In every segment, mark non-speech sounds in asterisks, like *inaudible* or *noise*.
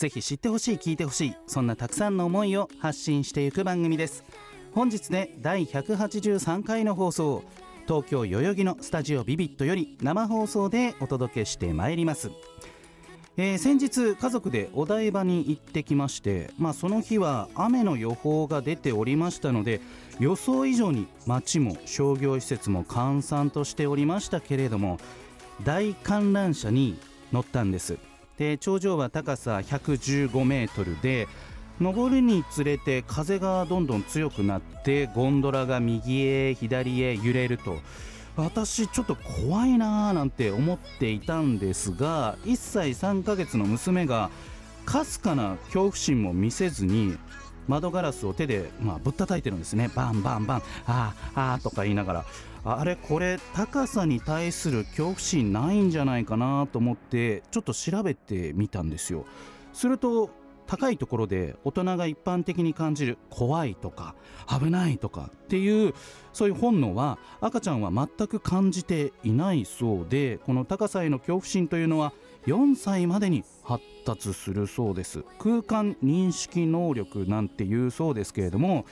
ぜひ知ってほしい聞いてほしいそんなたくさんの思いを発信していく番組です。本日で第183回の放送東京代々木のスタジオビビットより生放送でお届けしてまいります。えー先日家族でお台場に行ってきまして、まあ、その日は雨の予報が出ておりましたので予想以上に街も商業施設も閑散としておりましたけれども大観覧車に乗ったんです。で頂上は高さ115メートルで登るにつれて風がどんどん強くなってゴンドラが右へ左へ揺れると。私ちょっと怖いなーなんて思っていたんですが1歳3ヶ月の娘がかすかな恐怖心も見せずに窓ガラスを手で、まあ、ぶったたいてるんですね。バンバンバンあーあーとか言いながら。あれこれ高さに対する恐怖心ないんじゃないかなと思ってちょっと調べてみたんですよ。すると高いところで大人が一般的に感じる怖いとか危ないとかっていうそういう本能は赤ちゃんは全く感じていないそうでこの高さへの恐怖心というのは4歳までに発達するそうです。空間認識能力なんていうそうですけれども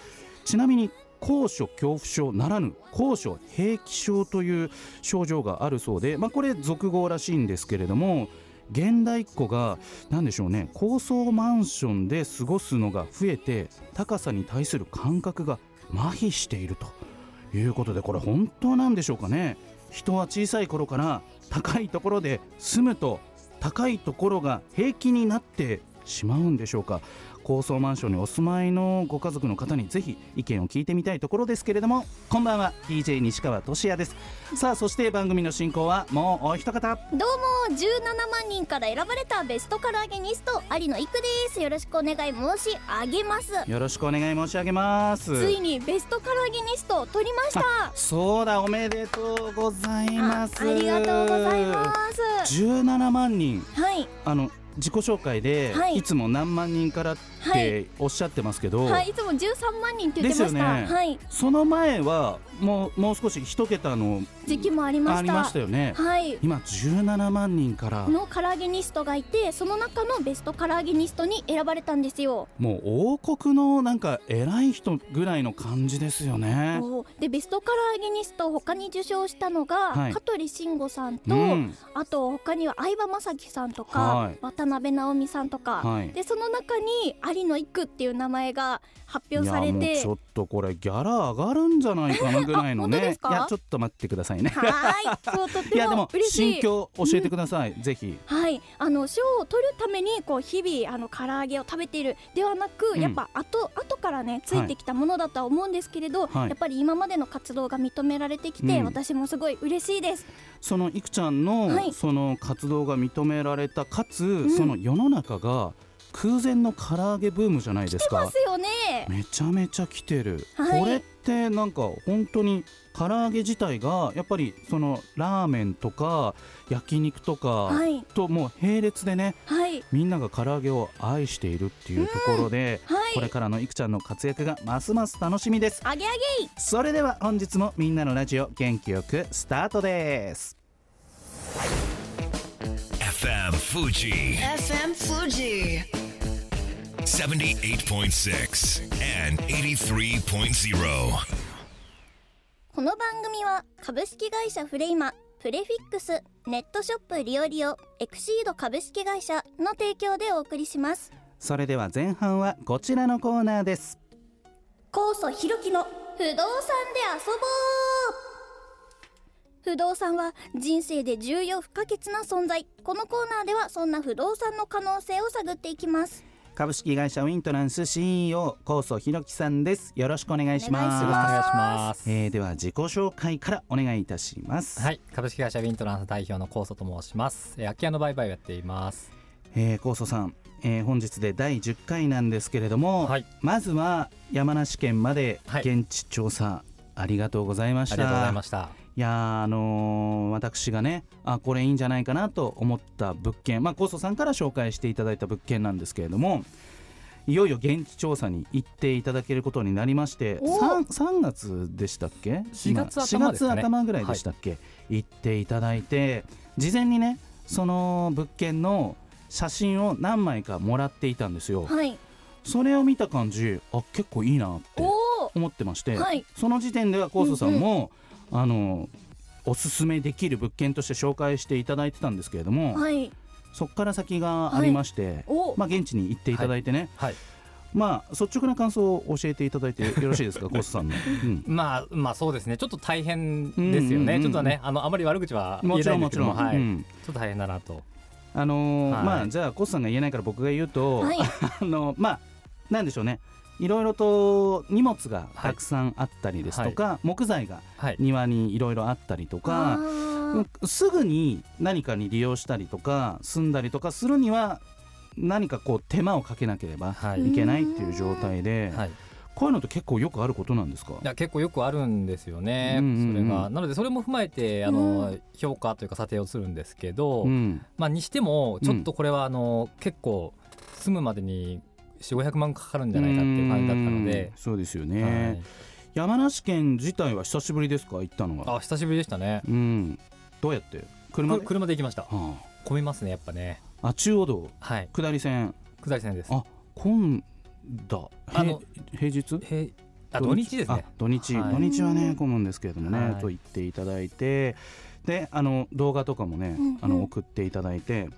ちなみに高所恐怖症ならぬ高所平気症という症状があるそうで、まあ、これ俗語らしいんですけれども現代っ子が何でしょうね高層マンションで過ごすのが増えて高さに対する感覚が麻痺しているということでこれ本当なんでしょうかね。人は小さい頃から高いところで住むと高いところが平気になってしまうんでしょうか。高層マンションにお住まいのご家族の方にぜひ意見を聞いてみたいところですけれどもこんばんは。DJ 西川俊也です。さあそして番組の進行はもうお一方。どうも17万人から選ばれたベストカラーゲニスト有野育です。よろしくお願い申し上げます。よろしくお願い申し上げます。ついにベストカラーゲニストを取りました。そうだおめでとうございます。あありがとうございます。17万人。はい。あの自己紹介で、はい。い、つも何万人からっはい。ておっしゃってますけど、はいいつも13万人って言ってました、ね。はい。その前はもうもう少し一桁の時期もありました。ありましたよね、はい。今17万人から。のカラーゲニストがいてその中のベストカラーゲニストに選ばれたんですよ。もう王国のなんか偉い人ぐらいの感じですよね。おでベストカラーゲニストを他に受賞したのが、はい。香取慎吾さんと、うん。あと他には相葉雅紀さんとか、はい。渡辺直美さんとか、はい。でその中に有野育っていう名前が発表されいやもうてちょっとこれギャラ上がるんじゃないかなぐらいのね。いやちょっと待ってくださいね。はーいそうとても。嬉しい。心境教えてください、ぜひ。はい、あの賞を取るためにこう日々あの唐揚げを食べているではなく、うん。やっぱ後後からねついてきたものだとは思うんですけれど、はい。やっぱり今までの活動が認められてきて、うん。私もすごい嬉しいです。そのいくちゃんの、はい。その活動が認められたかつ、ん。その世の中が空前の唐揚げブームじゃないですか。ますよね。めちゃめちゃ来てる、はい。これってなんか本当に唐揚げ自体がやっぱりそのラーメンとか焼肉とかはい。ともう並列でねはい。みんなが唐揚げを愛しているっていうところで、はい。これからのいくちゃんの活躍がますます楽しみです。あげあげそれでは本日もみんなのラジオ元気よくスタートです。FM Fuji FM Fuji. 78.6 and 83.0. この番組は株式会社フレイマプレフィックスネットショップリオリオエクシード株式会社の提供でお送りします。それでは前半はこちらのコーナーです。高祖ひろきの不動産で遊ぼう。不動産は人生で重要不可欠な存在。このコーナーではそんな不動産の可能性を探っていきます株式会社ウィントランス CEO 高曽弘樹さんです。よろしくお願いします。お願いしお願いします。えーでは自己紹介からお願いいたします、はい、株式会社ウィントランス代表の高祖と申します。えー空き家の売買をやっています。えー、高曽さんえー本日で第10回なんですけれども、はい。まずは山梨県まではい。現地調査、ありがとうございました。ありがとうございましたいやーあのー私がねあこれいいんじゃないかなと思った物件まあコソさんから紹介していただいた物件なんですけれどもいよいよ現地調査に行っていただけることになりましてお 3, 3月でしたっけ？4月今頭ね。4月頭ぐらいでしたっけ、行っていただいて事前にねその物件の写真を何枚かもらっていたんですよ。はい。それを見た感じあ結構いいなってお思ってまして、おはい。その時点ではコーソさんも、あのおすすめできる物件として紹介していただいてたんですけれども、はい。そこから先がありまして、お。まあ、現地に行っていただいてね、はい。まあ率直な感想を教えていただいてよろしいですか？*laughs* コーソさんの、うん。まあまあそうですね。ちょっと大変ですよね、うん。うんうんちょっとねあのあまり悪口は言もえないんちろんも。ちろん、ですけどもはい、うん。ちょっと大変だなと。あのーはい。まあじゃあコーソさんが言えないから僕が言うと、はい。*laughs* あのまあなんでしょうねいろいろと荷物がたくさんあったりですとか、木材がはい。庭にいろいろあったりとあか、ーすぐに何かに利用したりとか住んだりとかするには何かこう手間をかけなければはい。いけないっていう状態で、はい。こういうのって結構よくあることなんですか？いや結構よくあるんですよね、うんうんうん。それが。なのでそれも踏まえてあの、評価というか査定をするんですけど、うん。まあにしてもちょっとこれはあの、結構住むまでに4500万かかるんじゃないかっていう感じだったので。うん、そうですよはね、い。山梨県自体は久しぶりですか？行ったのは。あ久しぶりでしたね。うん。どうやって？車で？く車で行きました。は混みますねやっぱね。あ、あ中央道？はい。下り線。下り線です。あ混んだ。あのへ平日？へあ土日ですね。あ土日、はい。土日はね混むんですけれどもね、はい。と言っていただいて。であの動画とかもね、うんうん。あの送っていただいて。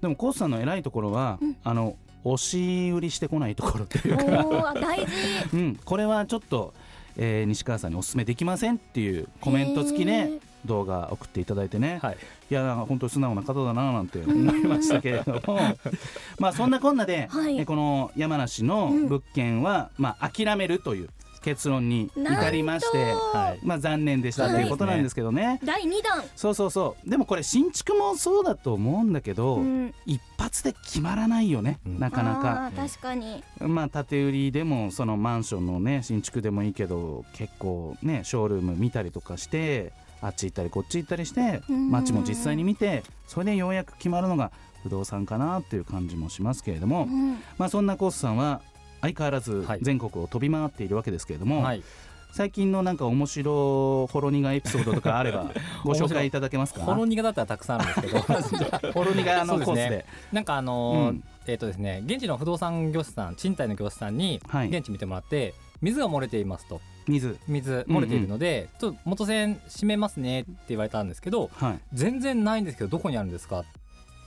でもコースさんの偉いところは、うん。あの押し売りしてこないところというか、大事。*laughs* うん、これはちょっと、えー西川さんにお勧めできませんっていうコメント付きね動画送っていただいてね、はい。いや本当に素直な方だななんて思いましたけれども。*laughs* まあそんなこんなで、はい。えこの山梨の物件は、まあ諦めるという結論に至りましてはい。まあ残念でしたと残念ですねい。うことなんですけどね。第2弾。そうそうそう。でもこれ新築もそうだと思うんだけど、うん。一発で決まらないよね、うん。なかなか。確かに。まあ建売りでもそのマンションのね新築でもいいけど結構ねショールーム見たりとかしてあっち行ったりこっち行ったりしてうん。街も実際に見てそれでようやく決まるのが不動産かなっていう感じもしますけれども、うん。まあそんなコースさんは相変わらずはい。全国を飛び回っているわけですけれども、はい。最近のなんか面白ほろ苦エピソードとかあれば *laughs* ご紹介いただけますか？ほろ苦だったらたくさんあるんですけど。ほろ苦のそうですね。コースで。なんかあのーうん。えっ、とですね現地の不動産業者さん賃貸の業者さんにはい。現地見てもらって、水が漏れていますと。水。水漏れているので、ちょっと元栓閉めますねって言われたんですけどはい。全然ないんですけどどこにあるんですか？って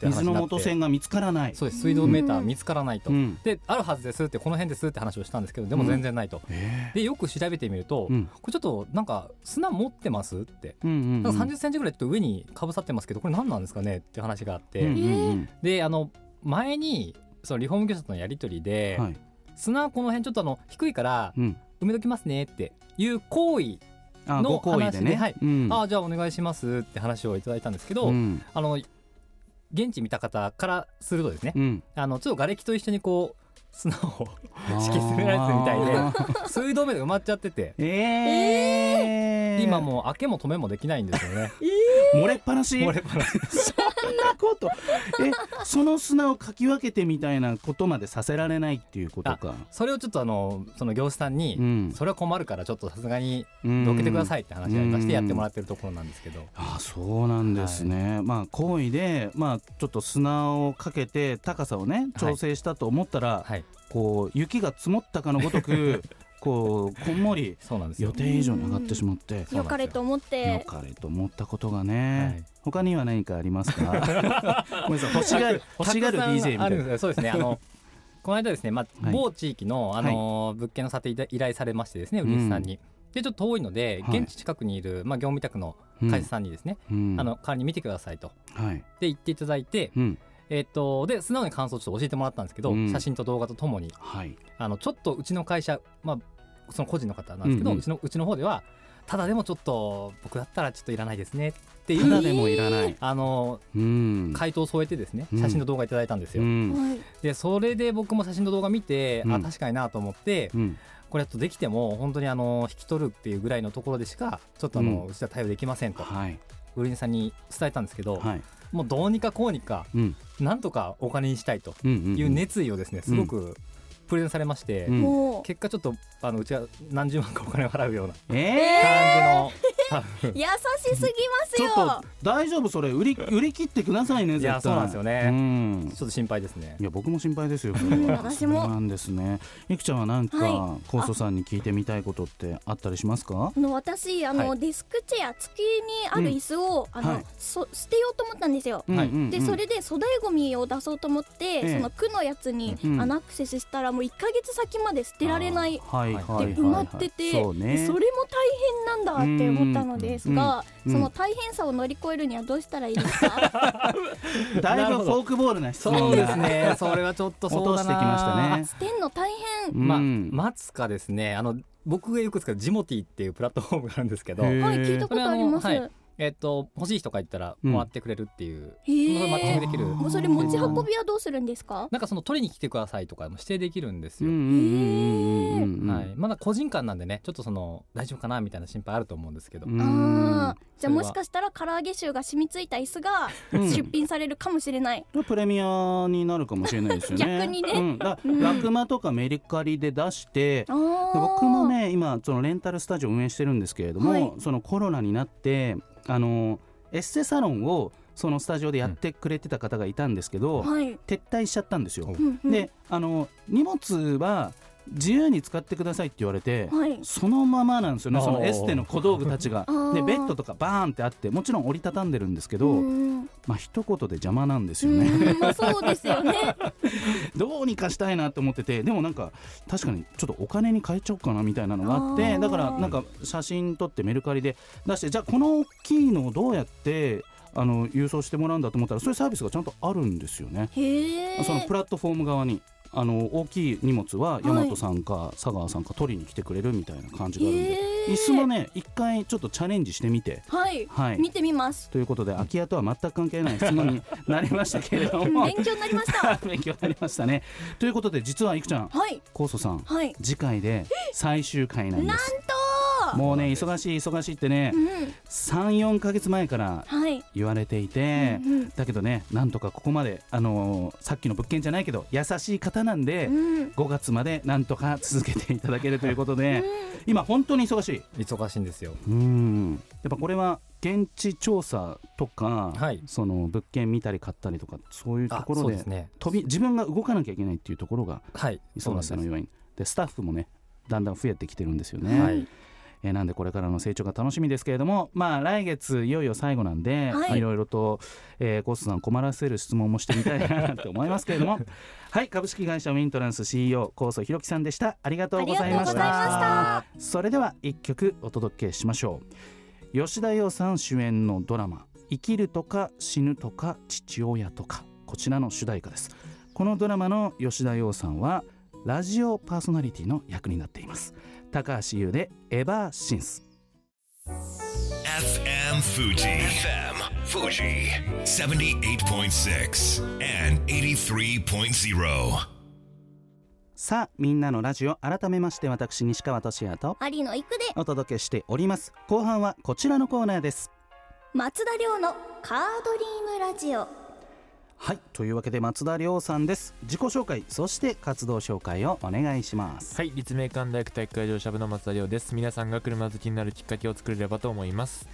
話水のになって。元栓が見つからない。そうです。水道メーター見つからないと、うん。であるはずですってこの辺ですって話をしたんですけどでも全然ないと、え。でよく調べてみると、ーうん。これちょっとなんか砂持ってますって。うんうんうん。なんか30センチぐらいちょっと上にかぶさってますけどこれ何なんですかね？って話があって、うんうんうん。であの前にそのリフォーム業者とのやり取りで、はい。砂この辺ちょっとあの低いからうん。埋めときますねっていう行為、のあご好意でね。話ではい。うん。ああじゃあお願いしますって話をいただいたんですけど、うん。あの現地見た方からするとですねうん。あのちょっと瓦礫と一緒にこう砂を敷き詰められてるみたいで水道目で埋まっちゃっててえー。今もう開けも止めもできないんですよね。漏れっぱなし。漏れっぱなし。そ *laughs* んなこと。えその砂をかき分けてみたいなことまでさせられないっていうことか。それをちょっとあのその業者さんに、うん。それは困るからちょっとさすがにうん。どけてくださいって話がありましうんてやってもらってるところなんですけど、あそうなんですね、まあ行為でまあちょっと砂をかけて高さをね調整したと思ったら、はい。こう雪が積もったかのごとく *laughs* こうこんもりそうなんですよ。予定以上に上がってしまってそうなんですよ。よかれと思っよてかれと思ったことがね、はい。他には何かありますか？*laughs* ごめんなさい。欲しがる欲しがる DJ みたいな。そうですね。あの *laughs* この間ですね、まあはい。某地域の、あの物件の査定依頼されましてですね売り主さんに、でちょっと遠いのではい。現地近くにいる、まあ、業務委託の会社さんにですね、うん。あの代わりに見てくださいと。はい。で言っていただいて、うんえっとで素直に感想をちょっと教えてもらったんですけど、うん。写真と動画とともにはい。あのちょっとうちの会社、まあ、その個人の方なんですけど、うんうんうちのうちの方ではただでもちょっと僕だったらちょっといらないですねっていうただでもいらない、あのうん。回答を添えてですねうん。写真の動画いただいたんですよ、うん。はい。でそれで僕も写真の動画見て、うん。あ確かになと思ってうん。これとできても本当にあの引き取るっていうぐらいのところでしかちょっとあの、ううんちは対応できませんと。はい売り主さんに伝えたんですけど、はい。もうどうにかこうにかうん。なんとかお金にしたいという熱意をですねすごくプレゼンされまして、うん。もう結果ちょっとあのうちは何十万かお金を払うようなえ感じの、*laughs* 優しすぎますよ。ちょっと大丈夫それ。売り売り切ってくださいね絶対。いやそうなんですよね。うん。ちょっと心配ですね。いや僕も心配ですよ私もそうなんですね。いくちゃんはなんかはコーソさんに聞いてみたいことってあったりしますか？あの私あの、はい。デスクチェア付きにある椅子を、あの、はい。そ捨てようと思ったんですよ。はい。でそれで粗大ごみを出そうと思って、ええ。その区のやつに、うん。あのアクセスしたらもう1ヶ月先まで捨てられないはい。で埋まってて、そうね。でそれも大変なんだって思ったのですが、うん。うん。その大変さを乗り越えるにはどうしたらいいですか。だいぶフォークボールな質問そうですがね。それはちょっとそうしてきましたね。捨てんの大変。まあ、うん。待つかですね。あの僕がよく使うジモティっていうプラットフォームがあるんですけど。はい聞いたことあります、えっと欲しい人がいったらうん。もらってくれるっていう、へー。それマッチングできる。もうそれ持ち運びはどうするんですか？なんかその取りに来てくださいとかも指定できるんですよ、うんうんうんうんうんうんはい、まだ個人間なんでねちょっとその大丈夫かなみたいな心配あると思うんですけど、じゃあもしかしたら唐揚げ臭が染みついた椅子がうん出品されるかもしれない、プレミアになるかもしれないですよね。逆にね。うん、だうん。ラクマとかメリカリで出して僕もね今そのレンタルスタジオ運営してるんですけれども、はい。そのコロナになってあのエッセサロンをそのスタジオでやってくれてた方がいたんですけど、はい、撤退しちゃったんですよ。うんうん。であの荷物は自由に使ってくださいって言われて、はい。そのままなんですよね。そのエステの小道具たちが。でベッドとかバーンってあってもちろん折りたたんでるんですけど、うん。まあ一言で邪魔なんですうよね。そうですよね。*laughs* どうにかしたいなと思っててでもなんか確かにちょっとお金に変えちゃおうかなみたいなのがあってだからなんか写真撮ってメルカリで出してじゃあこの大きいのをどうやってあの郵送してもらうんだと思ったらそういうサービスがちゃんとあるんですよね。そのプラットフォーム側にあの大きい荷物は大和さんか佐川さんか取りに来てくれるみたいな感じがあるんで、椅子もね一回ちょっとチャレンジしてみて。はい、はい。見てみます。ということで空き家とは全く関係ない質問になりましたけれども。*laughs* 勉強になりました。*laughs* 勉強になりましたね。ということで実はいくちゃん。はい。高祖さん。はい。次回で最終回なんでなんすともうね忙しい忙しいってねうん34か月前からはい言われていて、うんうんだけどねなんとかここまで、あのーさっきの物件じゃないけど優しい方なんで、うん。5月までなんとか続けていただけるということで、今本当に忙しい。忙しいんですよ。うん。やっぱこれは現地調査とか、はい。その物件見たり買ったりとかそういうとあころでね。飛び自分が動かなきゃいけないっていうところが忙しさの要因。でスタッフもねだんだん増えてきてるんですよね、はいえーなんでこれからの成長が楽しみですけれどもまあ来月いよいよ最後なんで、はい。い、ろいろと、えー、コースさん困らせる質問もしてみたいなと思いますけれども。*laughs* はい株式会社ウィントランス CEO 高須弘樹さんでした。ありがとうございました。それでは一曲お届けしましょう。吉田羊さん主演のドラマ生きるとか死ぬとか父親とかこちらの主題歌です。このドラマの吉田羊さんはラジオパーソナリティの役になっています高橋優でエバーシンス FM Fuji. FM Fuji. 78.6 and 83.0. さあみんなのラジオ改めまして私西川俊也と有野育でお届けしております後半はこちらのコーナーです松田亮のカードリームラジオはいというわけで松田亮さんです。自己紹介そして活動紹介をお願いします。はい立命館大学体育会場シャブの松田亮です。皆さんが車好きになるきっかけを作れればと思います。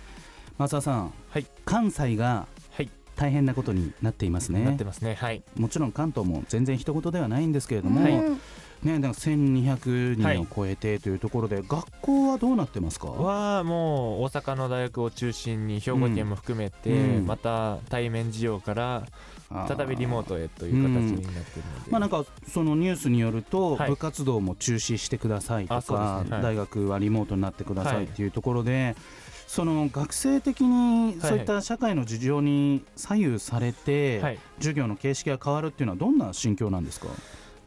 松田さん、はい。関西がはい、大変なことになっていますね。なってますね。はい。もちろん関東も全然一言ではないんですけれども、うんね、なんか1200人を超えてというところで、学校はどうなってますか？はもう大阪の大学を中心に兵庫県も含めて、うん。また対面授業から再びリモートへという形になっているので、まあ、なんかそのニュースによると、はい。部活動も中止してくださいとか、ね。はい。大学はリモートになってくださはい。いっていうところで、その学生的にそういった社会の事情に左右されて、はい。授業の形式が変わるっていうのはどんな心境なんですか、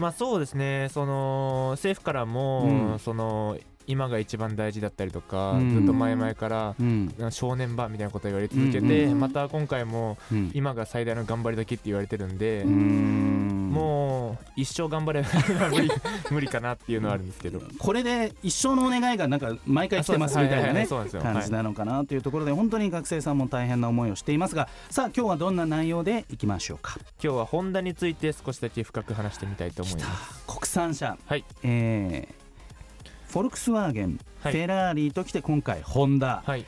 まあそうですね。その政府からも、うん。その今が一番大事だったりとか、うん。ずっと前々からうん。正念場みたいなことを言われ続けて、うん。また今回もうん。今が最大の頑張り時って言われてるんで、うーんもう一生頑張れ無理無理かなっていうのはあるんですけど。これで一生のお願いがなんか毎回来てますみたいなねそうなんですよ。感じなのかなというところで本当に学生さんも大変な思いをしていますがさあ今日はどんな内容でいきましょうか？今日はホンダについて少しだけ深く話してみたいと思います。国産車、はい。えーフォルクスワーゲン、はい。フェラーリときて今回ホンダ、はい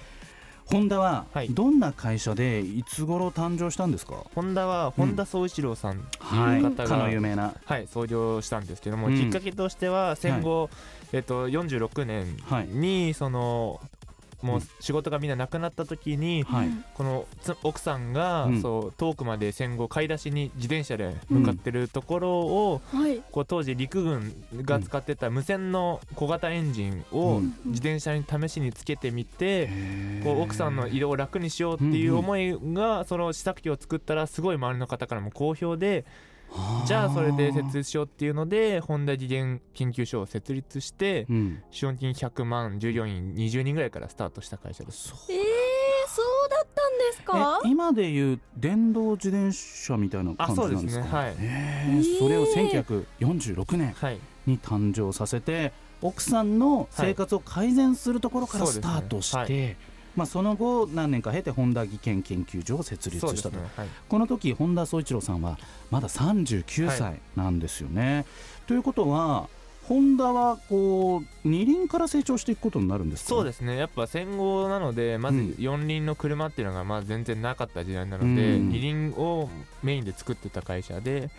ホンダははい。どんな会社でいつ頃誕生したんですか、ホンダは本田宗一郎さんってはい。いう方が、かの有名な。はい、創業したんですけども、うん。きっかけとしては戦後、えっと、46年はい。にそのもううん。仕事がみんななくなった時に、はい。このつ奥さんが、うん。そう遠くまで戦後買い出しに自転車で向かってるところを、はい。こう当時陸軍が使ってた無線の小型エンジンをうん。自転車に試しにつけてみて、こう奥さんの移動を楽にしようっていうんうんう思いがその試作機を作ったらすごい周りの方からも好評でじゃあそれで設立しようっていうので本田技研研究所を設立してうん。資本金100万従業員20人ぐらいからスタートした会社です。えー、そうだったんですか？え今でいう電動自転車みたいな感じなんですか？あそうですね。はい。えーそれを1946年はい。に誕生させて奥さんの生活を改善するところからスタートして、はいまあ、その後何年か経て本田技研研究所を設立したと、すね。はい。この時本田宗一郎さんはまだ39歳なんですよね。ということはホンダはこう二輪から成長していくことになるんですか？そうですね。やっぱ戦後なのでまずうん。四輪の車っていうのがまあ全然なかった時代なので、うん。二輪をメインで作ってた会社で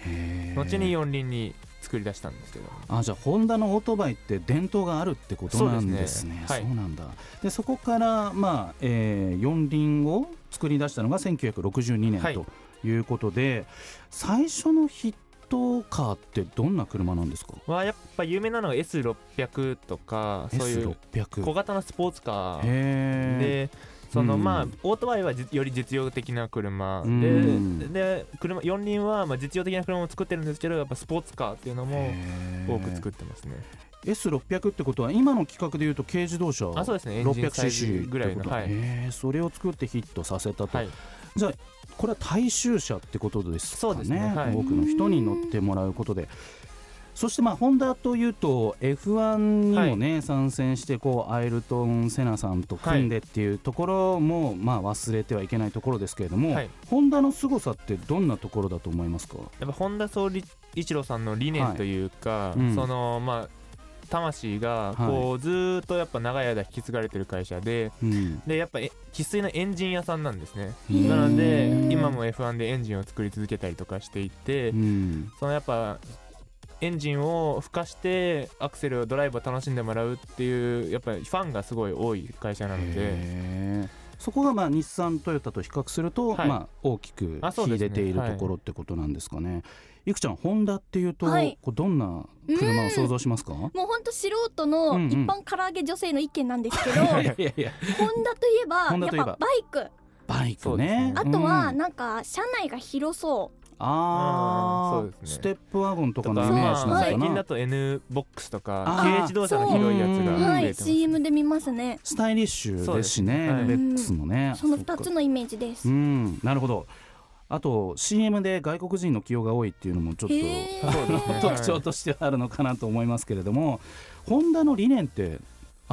後に四輪に作り出したんですけど。あじゃあホンダのオートバイって伝統があるってことなんですね。そうね。はい。そうなんだ。でそこから、まあえー、四輪を作り出したのが1962年はい。ということで、最初のヒットカーってどんな車なんですか？はやっぱ有名なのが S600 とかそういう S600 小型のスポーツカーへでそのうん。まあオートバイはじより実用的な車。うん。でで車四輪はまあ実用的な車も作ってるんですけどやっぱスポーツカーっていうのも多く作ってますね。S600 ってことは今の規格でいうと軽自動車あそうですね。エンジンサイズ 600cc ぐらいの。はい。それを作ってヒットさせたと、はい。じゃあこれは大衆車ってことですかそうですね。はい。多くの人に乗ってもらうことでそしてまあホンダというと F1 にもね、参戦してこうアイルトン・セナさんと組んでっていうところもまあ忘れてはいけないところですけれども、はい。ホンダの凄さってどんなところだと思いますか？やっぱ本田総理一郎さんの理念というか、い。うん。そのまあ魂がこうずーっとやっぱ長い間引き継がれてる会社でうん。でやっぱえ生粋のエンジン屋さんなんですね。うんなのでうん今も F1 でエンジンを作り続けたりとかしていて、うん。そのやっぱエンジンを吹かしてアクセルをドライブを楽しんでもらうっていうやっぱりファンがすごい多い会社なので。そこがまあ日産トヨタと比較すると、はい。まあ大きくあそうですね秀でているところってことなんですかね。いくちゃんホンダっていうと、はい。こうどんな車を想像しますか？もうほんと素人のうんうん。一般唐揚げ女性の意見なんですけど、*laughs* いやいやいや。ホンダといえばホンダといえば。やっぱバイク。バイクね。ね。あとはうん。なんか車内が広そうあーそうですねステップワゴンとかのイメージなまあのかな。最近だと N ボックスとか軽自動車の広いやつがうんはい増えてます CM で見ますねスタイリッシュですしね、そうですねはいベックスもね。そのっか2つのイメージですうん、なるほど。あと CM で外国人の起用が多いっていうのもちょっと。*laughs* 特徴としてはあるのかなと思いますけれども、ホンダの理念って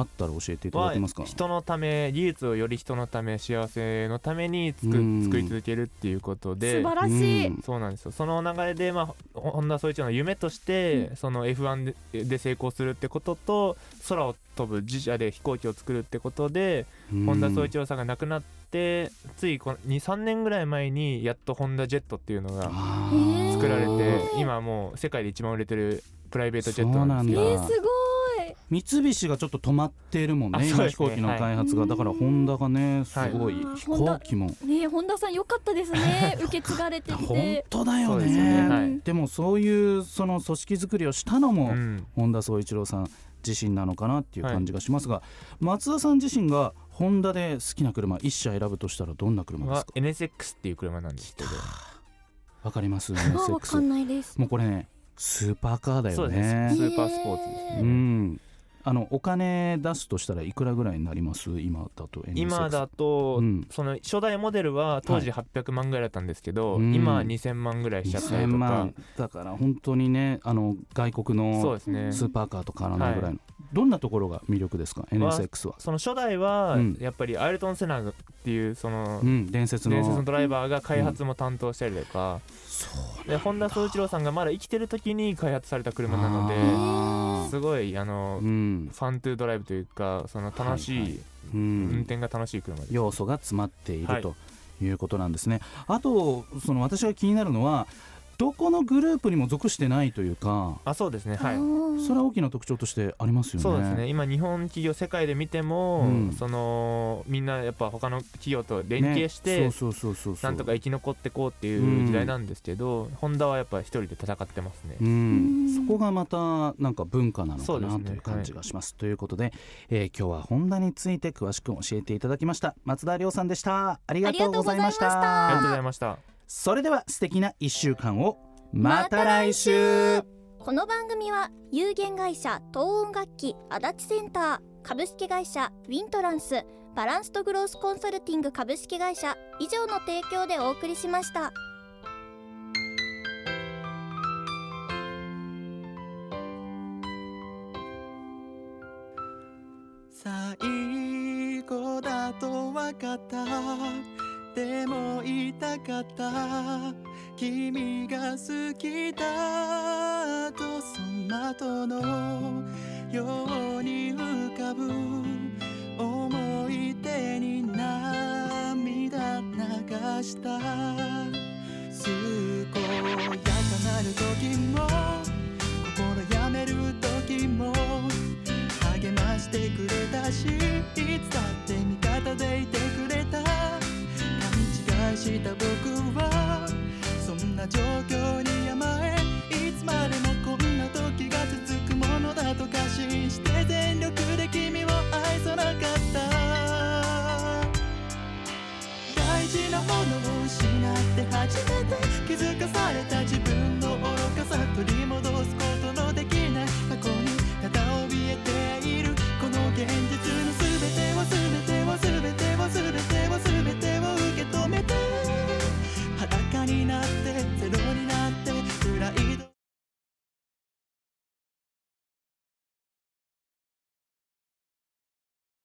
あったら教えていただけますか？は。人のため技術をより人のため幸せのために作うん。作り続けるっていうことで。素晴らしい、うん。そうなんですよ。その流れで、まあ、ほ本田宗一郎の夢として、その F1 でで成功するってことと空を飛ぶ自社で飛行機を作るってことで、うん。本田宗一郎さんが亡くなってつい23年ぐらい前にやっとホンダジェットっていうのが作られて今はもう世界で一番売れてるプライベートジェットなんですけど三菱がちょっと止まっているもんねね。飛行機の開発が、はい。だからホンダがねすごい、はい。飛行機も。ねえ本田さん良かったですね。*laughs* 受け継がれて本て。当だよそうでねね。はい。でもそういうその組織作りをしたのも、うん。本田宗一郎さん自身なのかなっていう感じがしますが、松田さん自身がホンダで好きな車一社選ぶとしたらどんな車ですはか NSX っていう車なんですけど。わかります？*laughs* あわか NSX んないです。もうこれねスーパーカーだよそうですね。スーパースポーツですうねんあのお金出すとしたらいくらぐらいになります？今だと今だと、うん。その初代モデルは当時800万ぐらいだったんですけど、うん。今は2000万ぐらいしちゃったり2000とか。万だから本当にねあの外国のそうですね。スーパーカーと変わらないぐらいの、どんなところが魅力ですか？NSX は、その初代はうん。やっぱりアイルトン・セナっていうそのうん、伝説の。伝説のドライバーが開発も担当したりとか、で本田宗一郎さんがまだ生きてる時に開発された車なのですごいあの、うん。ファントゥードライブというかその楽しい、はいはう運ん、転が楽しい車です、要素が詰まっていはい。るということなんですね、あとその私が気になるのはどこのグループにも属してないというかあそうですね。はい。それは大きな特徴としてありますよね。そうですね。今日本企業世界で見ても、うん。そのみんなやっぱ他の企業と連携して、ね。そうそうそうそうそう。なんとか生き残ってこうっていう時代なんですけど、ホンダはやっぱ一人で戦ってますね、うん、そこがまたなんか文化なのかなねという感じがします。ということで、えー今日はホンダについて詳しく教えていただきました。松田亮さんでした。ありがとうございました。ありがとうございましたそれでは素敵な一週間をまた来週。この番組は有限会社東音楽器足立センター株式会社ウィントランスバランスとグロースコンサルティング株式会社以上の提供でお送りしました。最後だと分かったでも言いたかった。君が好きだとその後のように浮かぶ。思い出に涙流した。健やかなる時も心やめる時も励ましてくれたしいつだって味方でいてくれた。した僕はそんな状況に甘えいつまでもこんな時が続くものだと過信して全力で君を愛さなかった。大事なものを失って初めて気づかされた自分の愚かさ取り戻す